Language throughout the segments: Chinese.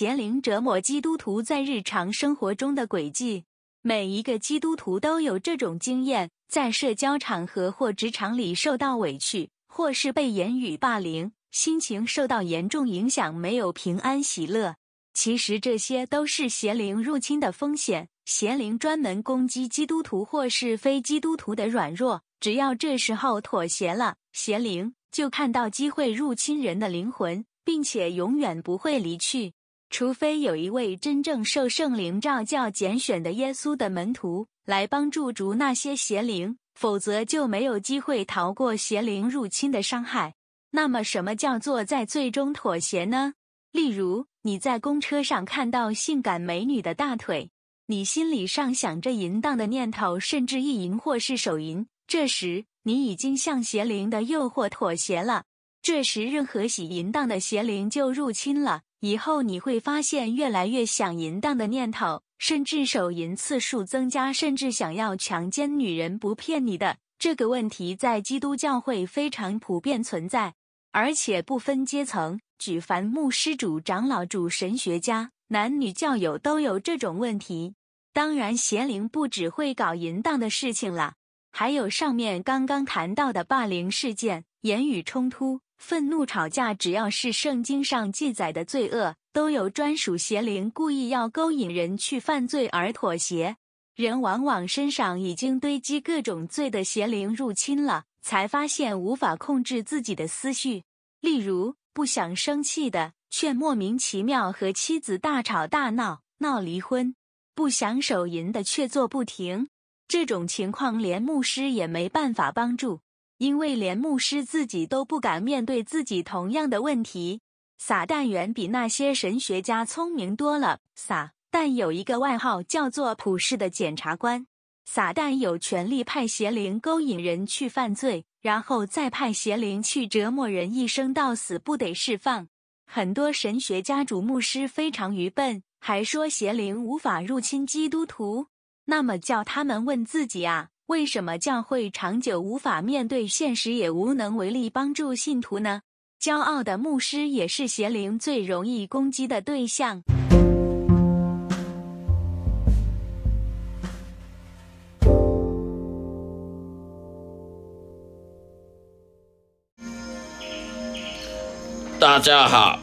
邪灵折磨基督徒在日常生活中的轨迹。每一个基督徒都有这种经验，在社交场合或职场里受到委屈，或是被言语霸凌，心情受到严重影响，没有平安喜乐。其实这些都是邪灵入侵的风险。邪灵专门攻击基督徒或是非基督徒的软弱，只要这时候妥协了，邪灵就看到机会入侵人的灵魂，并且永远不会离去。除非有一位真正受圣灵召教拣选的耶稣的门徒来帮助逐那些邪灵，否则就没有机会逃过邪灵入侵的伤害。那么，什么叫做在最终妥协呢？例如，你在公车上看到性感美女的大腿。你心里上想着淫荡的念头，甚至意淫或是手淫，这时你已经向邪灵的诱惑妥协了。这时，任何喜淫荡的邪灵就入侵了。以后你会发现，越来越想淫荡的念头，甚至手淫次数增加，甚至想要强奸女人。不骗你的，这个问题在基督教会非常普遍存在，而且不分阶层，举凡牧师、主长老、主神学家、男女教友都有这种问题。当然，邪灵不只会搞淫荡的事情了，还有上面刚刚谈到的霸凌事件、言语冲突、愤怒吵架，只要是圣经上记载的罪恶，都有专属邪灵故意要勾引人去犯罪而妥协。人往往身上已经堆积各种罪的邪灵入侵了，才发现无法控制自己的思绪。例如，不想生气的，却莫名其妙和妻子大吵大闹，闹离婚。不想手淫的却做不停，这种情况连牧师也没办法帮助，因为连牧师自己都不敢面对自己同样的问题。撒旦远比那些神学家聪明多了。撒旦有一个外号叫做“普世的检察官”，撒旦有权利派邪灵勾引人去犯罪，然后再派邪灵去折磨人，一生到死不得释放。很多神学家主牧师非常愚笨。还说邪灵无法入侵基督徒，那么叫他们问自己啊，为什么教会长久无法面对现实，也无能为力帮助信徒呢？骄傲的牧师也是邪灵最容易攻击的对象。大家好。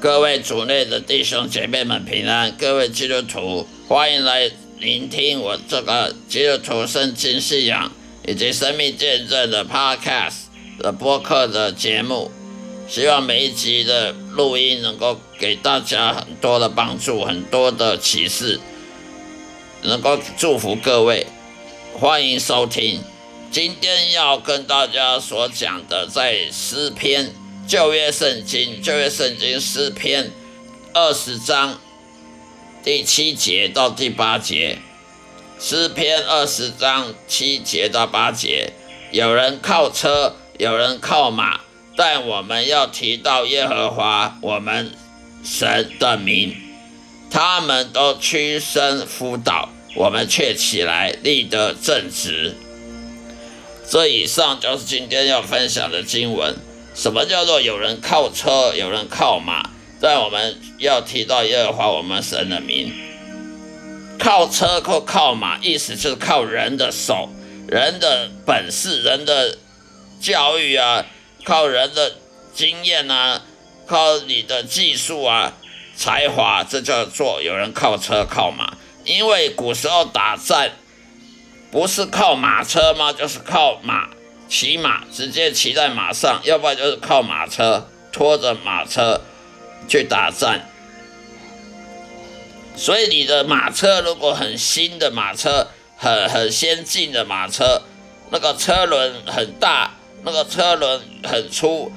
各位主内的弟兄姐妹们平安，各位基督徒欢迎来聆听我这个基督徒圣经信仰以及生命见证的 Podcast 的播客的节目。希望每一集的录音能够给大家很多的帮助，很多的启示，能够祝福各位。欢迎收听。今天要跟大家所讲的在诗篇。旧约圣经，旧约圣经诗篇二十章第七节到第八节，诗篇二十章七节到八节，有人靠车，有人靠马，但我们要提到耶和华我们神的名，他们都屈身辅导，我们却起来立得正直。这以上就是今天要分享的经文。什么叫做有人靠车，有人靠马？在我们要提到耶和华我们神的名，靠车或靠马，意思就是靠人的手、人的本事、人的教育啊，靠人的经验啊，靠你的技术啊、才华，这叫做有人靠车靠马。因为古时候打战不是靠马车吗？就是靠马。骑马直接骑在马上，要不然就是靠马车拖着马车去打仗。所以你的马车如果很新的马车，很很先进的马车，那个车轮很大，那个车轮很粗，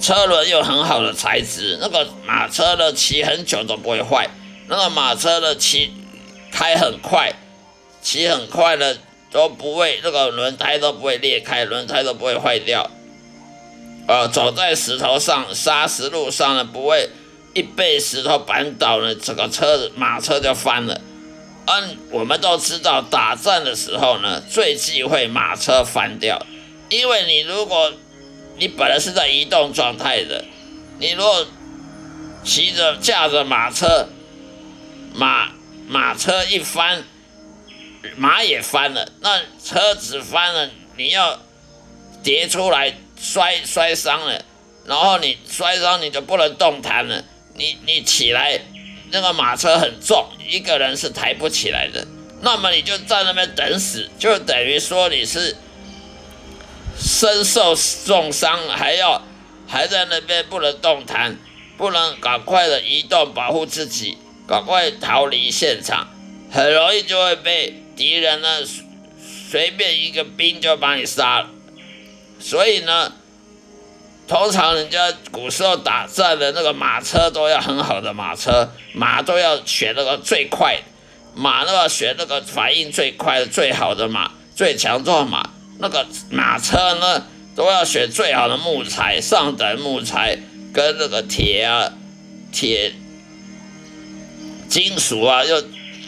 车轮又很好的材质，那个马车呢骑很久都不会坏。那个马车呢骑开很快，骑很快的。都不会，那个轮胎都不会裂开，轮胎都不会坏掉。呃，走在石头上、砂石路上呢，不会一被石头绊倒呢，整个车子马车就翻了。嗯，我们都知道，打仗的时候呢，最忌讳马车翻掉，因为你如果你本来是在移动状态的，你如果骑着驾着马车，马马车一翻，马也翻了，那车子翻了，你要跌出来摔摔伤了，然后你摔伤你就不能动弹了，你你起来，那个马车很重，一个人是抬不起来的，那么你就在那边等死，就等于说你是身受重伤，还要还在那边不能动弹。不能赶快的移动保护自己，赶快逃离现场，很容易就会被敌人呢随便一个兵就把你杀了。所以呢，通常人家古时候打仗的那个马车都要很好的马车，马都要选那个最快，马都要选那个反应最快的最好的马，最强壮马。那个马车呢都要选最好的木材，上等木材。跟那个铁啊，铁金属啊，要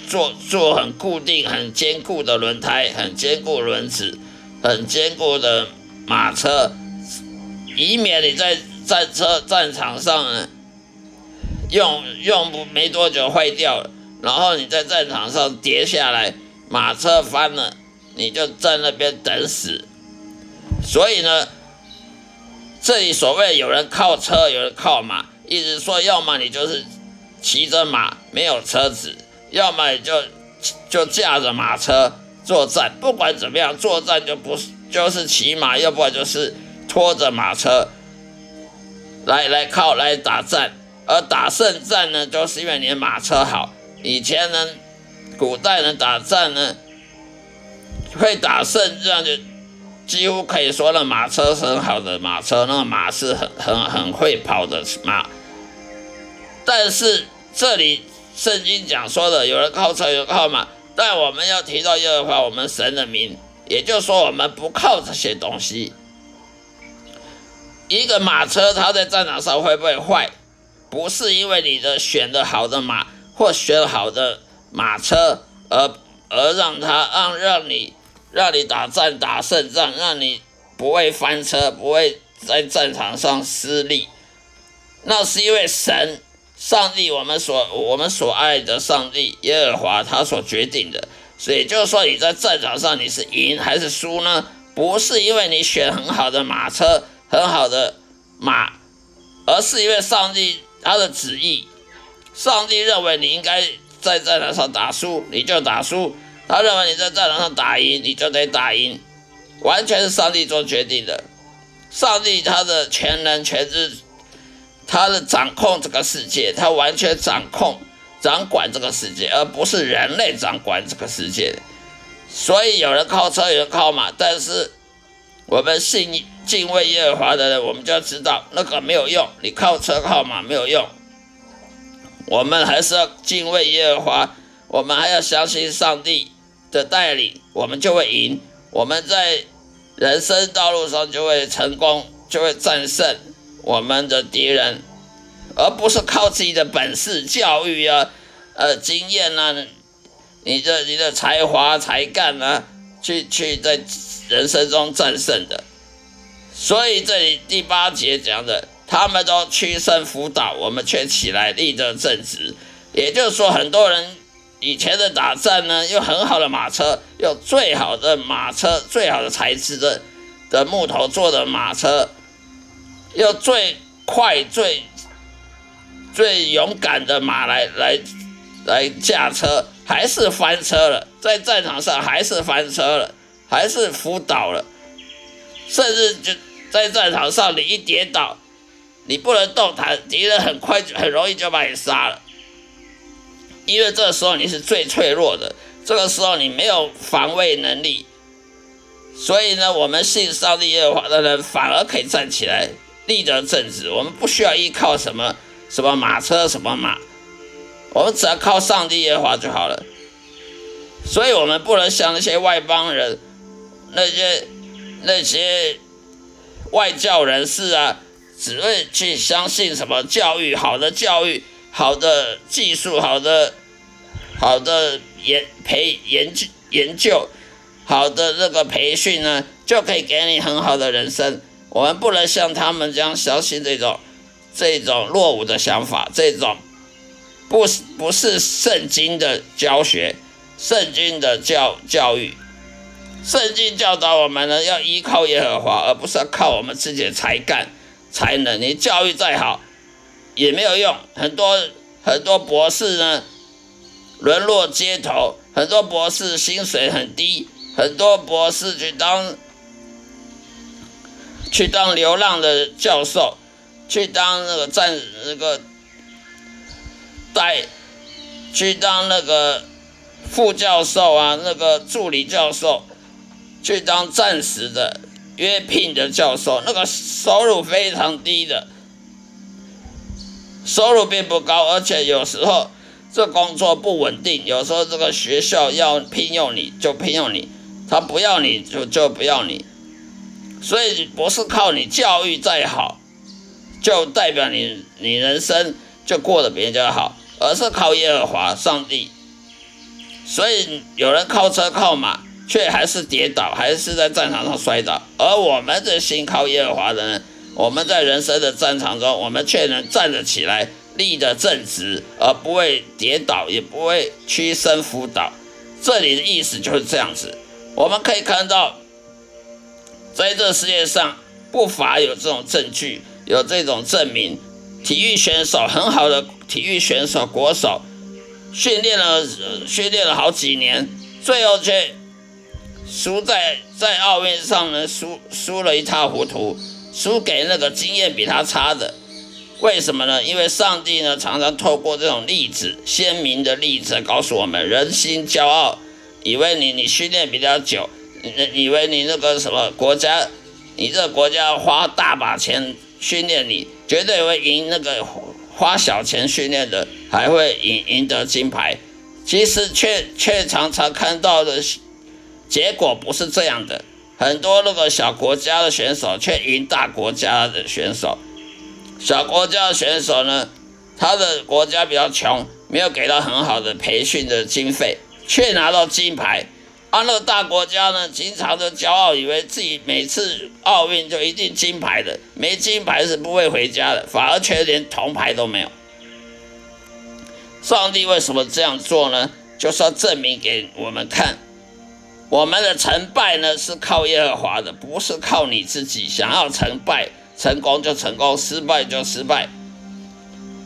做做很固定、很坚固的轮胎，很坚固轮子，很坚固的马车，以免你在战车战场上用用不没多久坏掉了，然后你在战场上跌下来，马车翻了，你就在那边等死。所以呢。这里所谓有人靠车，有人靠马，意思说，要么你就是骑着马没有车子，要么你就就驾着马车作战。不管怎么样，作战就不是就是骑马，要不然就是拖着马车来来靠来打战。而打胜战呢，就是因为你的马车好。以前呢，古代人打仗呢，会打胜仗就。几乎可以说，了马车很好的马车，那个马是很很很会跑的马。但是这里圣经讲说的，有人靠车，有人靠马，但我们要提到耶和华我们神的名，也就是说，我们不靠这些东西。一个马车，它在战场上会不会坏？不是因为你的选的好的马或选好的马车，而而让它让让你。让你打战打胜仗，让你不会翻车，不会在战场上失利，那是因为神、上帝，我们所我们所爱的上帝耶和华他所决定的。所以就是说，你在战场上你是赢还是输呢？不是因为你选很好的马车、很好的马，而是因为上帝他的旨意。上帝认为你应该在战场上打输，你就打输。他认为你在战场上打赢，你就得打赢，完全是上帝做决定的。上帝他的全能全知，他的掌控这个世界，他完全掌控、掌管这个世界，而不是人类掌管这个世界。所以有人靠车，有人靠马，但是我们信敬畏耶和华的人，我们就要知道那个没有用，你靠车靠马没有用。我们还是要敬畏耶和华，我们还要相信上帝。的带领，我们就会赢。我们在人生道路上就会成功，就会战胜我们的敌人，而不是靠自己的本事、教育啊、呃经验啊、你的你的才华才干啊，去去在人生中战胜的。所以这里第八节讲的，他们都屈身辅导，我们却起来立正正直。也就是说，很多人。以前的打仗呢，用很好的马车，用最好的马车，最好的材质的的木头做的马车，用最快、最最勇敢的马来来来驾车，还是翻车了，在战场上还是翻车了，还是扑倒了，甚至就在战场上，你一跌倒，你不能动弹，敌人很快就很容易就把你杀了。因为这时候你是最脆弱的，这个时候你没有防卫能力，所以呢，我们信上帝耶和华的人反而可以站起来立得正直。我们不需要依靠什么什么马车什么马，我们只要靠上帝耶和华就好了。所以，我们不能像那些外邦人、那些那些外教人士啊，只会去相信什么教育好的教育。好的技术，好的好的研培研究研究，好的那个培训呢，就可以给你很好的人生。我们不能像他们这样相信这种这种落伍的想法，这种不是不是圣经的教学，圣经的教教育，圣经教导我们呢要依靠耶和华，而不是要靠我们自己的才干才能。你教育再好也没有用，很多很多博士呢沦落街头，很多博士薪水很低，很多博士去当。去当流浪的教授，去当那个战那个带，去当那个副教授啊，那个助理教授，去当暂时的约聘的教授，那个收入非常低的，收入并不高，而且有时候这工作不稳定，有时候这个学校要聘用你就聘用你，他不要你就就不要你。所以不是靠你教育再好，就代表你你人生就过得比人家好，而是靠耶和华上帝。所以有人靠车靠马，却还是跌倒，还是在战场上摔倒；而我们的心靠耶和华的人，我们在人生的战场中，我们却能站得起来，立得正直，而不会跌倒，也不会屈身伏倒。这里的意思就是这样子，我们可以看到。在这世界上，不乏有这种证据，有这种证明。体育选手很好的体育选手国手，训练了训练了好几年，最后却输在在奥运上呢，输输了一塌糊涂，输给那个经验比他差的。为什么呢？因为上帝呢，常常透过这种例子，鲜明的例子，告诉我们：人心骄傲，以为你你训练比较久。以为你那个什么国家，你这个国家花大把钱训练你，绝对会赢那个花小钱训练的，还会赢赢得金牌。其实却却常常看到的结果不是这样的，很多那个小国家的选手却赢大国家的选手。小国家的选手呢，他的国家比较穷，没有给到很好的培训的经费，却拿到金牌。欢乐大国家呢，经常的骄傲，以为自己每次奥运就一定金牌的，没金牌是不会回家的，反而却连铜牌都没有。上帝为什么这样做呢？就是要证明给我们看，我们的成败呢是靠耶和华的，不是靠你自己。想要成败，成功就成功，失败就失败，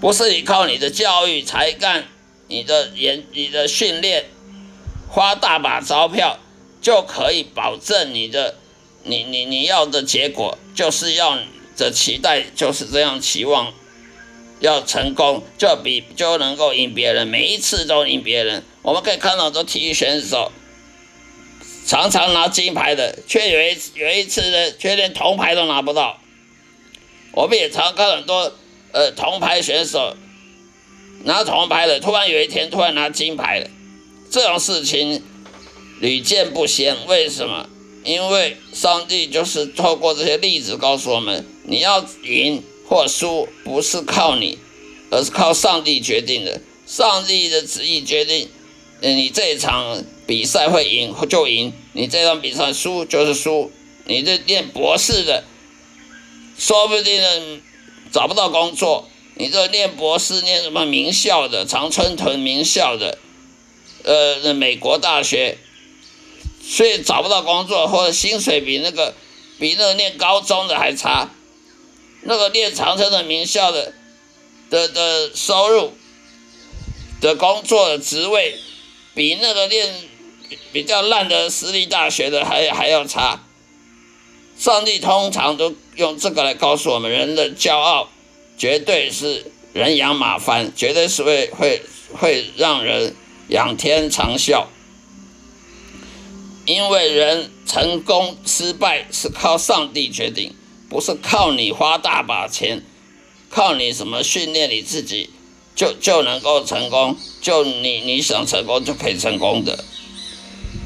不是你靠你的教育、才干、你的研、你的训练。花大把钞票就可以保证你的，你你你要的结果就是要的期待就是这样期望，要成功就比就能够赢别人，每一次都赢别人。我们可以看到，这体育选手常常拿金牌的，却有一有一次呢，却连铜牌都拿不到。我们也常看很多呃铜牌选手拿铜牌的，突然有一天突然拿金牌了。这种事情屡见不鲜，为什么？因为上帝就是透过这些例子告诉我们：你要赢或输，不是靠你，而是靠上帝决定的。上帝的旨意决定，你这场比赛会赢就赢，你这场比赛输就是输。你这念博士的，说不定呢找不到工作；你这念博士，念什么名校的，常春藤名校的。呃，美国大学，所以找不到工作，或者薪水比那个比那个念高中的还差，那个念长城的名校的的的收入的工作的职位，比那个念比较烂的私立大学的还还要差。上帝通常都用这个来告诉我们：人的骄傲绝对是人仰马翻，绝对是会会会让人。仰天长啸，因为人成功失败是靠上帝决定，不是靠你花大把钱，靠你什么训练你自己就就能够成功，就你你想成功就可以成功的。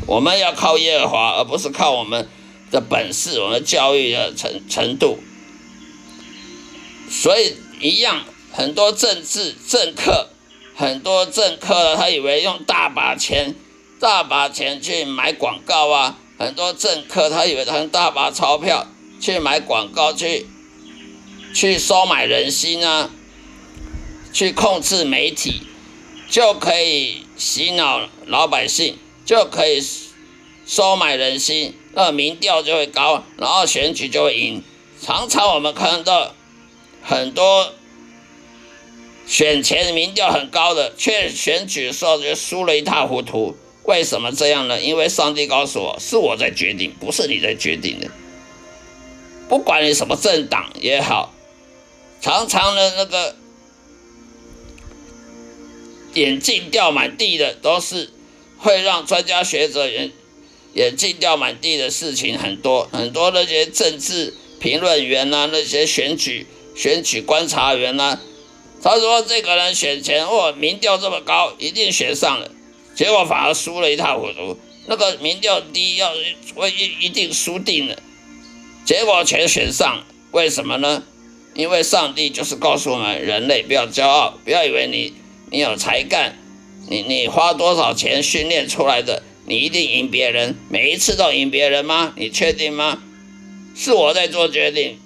我们要靠耶和华，而不是靠我们的本事，我们教育的程程度。所以一样，很多政治政客。很多政客他以为用大把钱、大把钱去买广告啊！很多政客他以为他用大把钞票去买广告，去去收买人心啊，去控制媒体，就可以洗脑老百姓，就可以收买人心，那民调就会高，然后选举就会赢。常常我们看到很多。选前民调很高的，却选举的时候就输了一塌糊涂。为什么这样呢？因为上帝告诉我，是我在决定，不是你在决定的。不管你什么政党也好，常常的那个眼镜掉满地的，都是会让专家学者眼眼镜掉满地的事情很多。很多那些政治评论员呐，那些选举选举观察员呐。他说：“这个人选前，哦，民调这么高，一定选上了，结果反而输了一塌糊涂。那个民调低，要会一一定输定了，结果全选上。为什么呢？因为上帝就是告诉我们，人类不要骄傲，不要以为你你有才干，你你花多少钱训练出来的，你一定赢别人，每一次都赢别人吗？你确定吗？是我在做决定，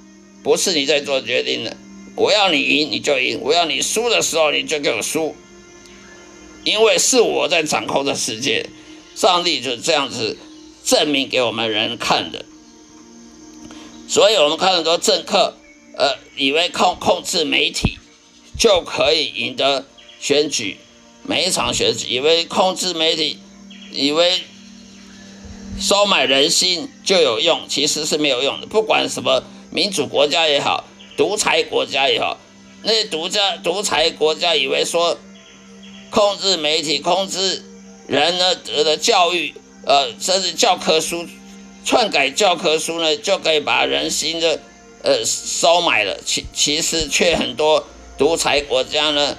不是你在做决定的。”我要你赢，你就赢；我要你输的时候，你就给我输。因为是我在掌控这世界，上帝就这样子证明给我们人看的。所以，我们看很多政客，呃，以为控控制媒体就可以赢得选举，每一场选举，以为控制媒体，以为收买人心就有用，其实是没有用的。不管什么民主国家也好。独裁国家也好，那些独家独裁国家以为说控制媒体、控制人呢得的教育，呃，甚至教科书篡改教科书呢，就可以把人心的呃收买了。其其实却很多独裁国家呢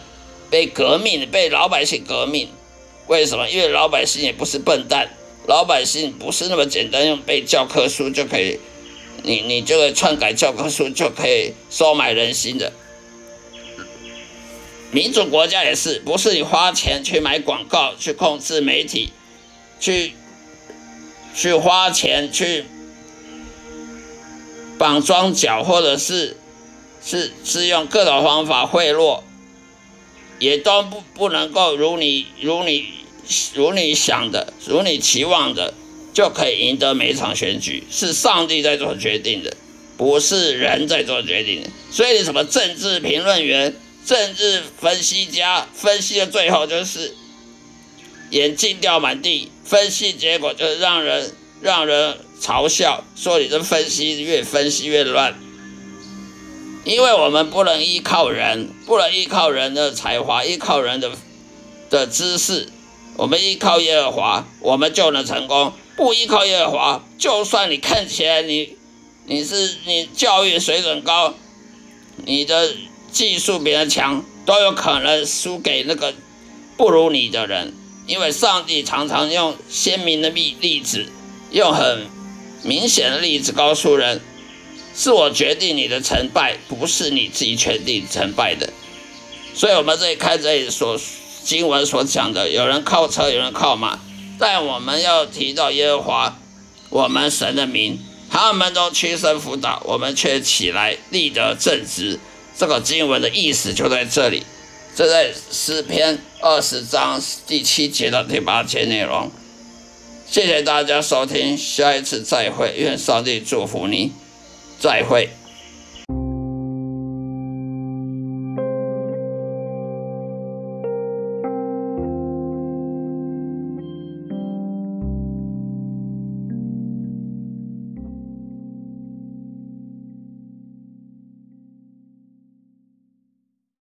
被革命，被老百姓革命。为什么？因为老百姓也不是笨蛋，老百姓不是那么简单用背教科书就可以。你你这个篡改教科书就可以收买人心的，民主国家也是，不是你花钱去买广告去控制媒体，去去花钱去绑庄脚，或者是是是用各种方法贿赂，也都不不能够如你如你如你想的，如你期望的。就可以赢得每一场选举，是上帝在做决定的，不是人在做决定的。所以，什么政治评论员、政治分析家分析的最后就是眼镜掉满地，分析结果就是让人让人嘲笑，说你这分析越分析越乱。因为我们不能依靠人，不能依靠人的才华，依靠人的的知识，我们依靠耶和华，我们就能成功。不依靠耶和华，就算你看起来你你是你教育水准高，你的技术比人强，都有可能输给那个不如你的人。因为上帝常常用鲜明的例例子，用很明显的例子告诉人：是我决定你的成败，不是你自己决定成败的。所以，我们这里看这里所经文所讲的，有人靠车，有人靠马。但我们要提到耶和华，我们神的名，他们都屈身辅导，我们却起来立得正直。这个经文的意思就在这里，这在诗篇二十章第七节到第八节内容。谢谢大家收听，下一次再会，愿上帝祝福你，再会。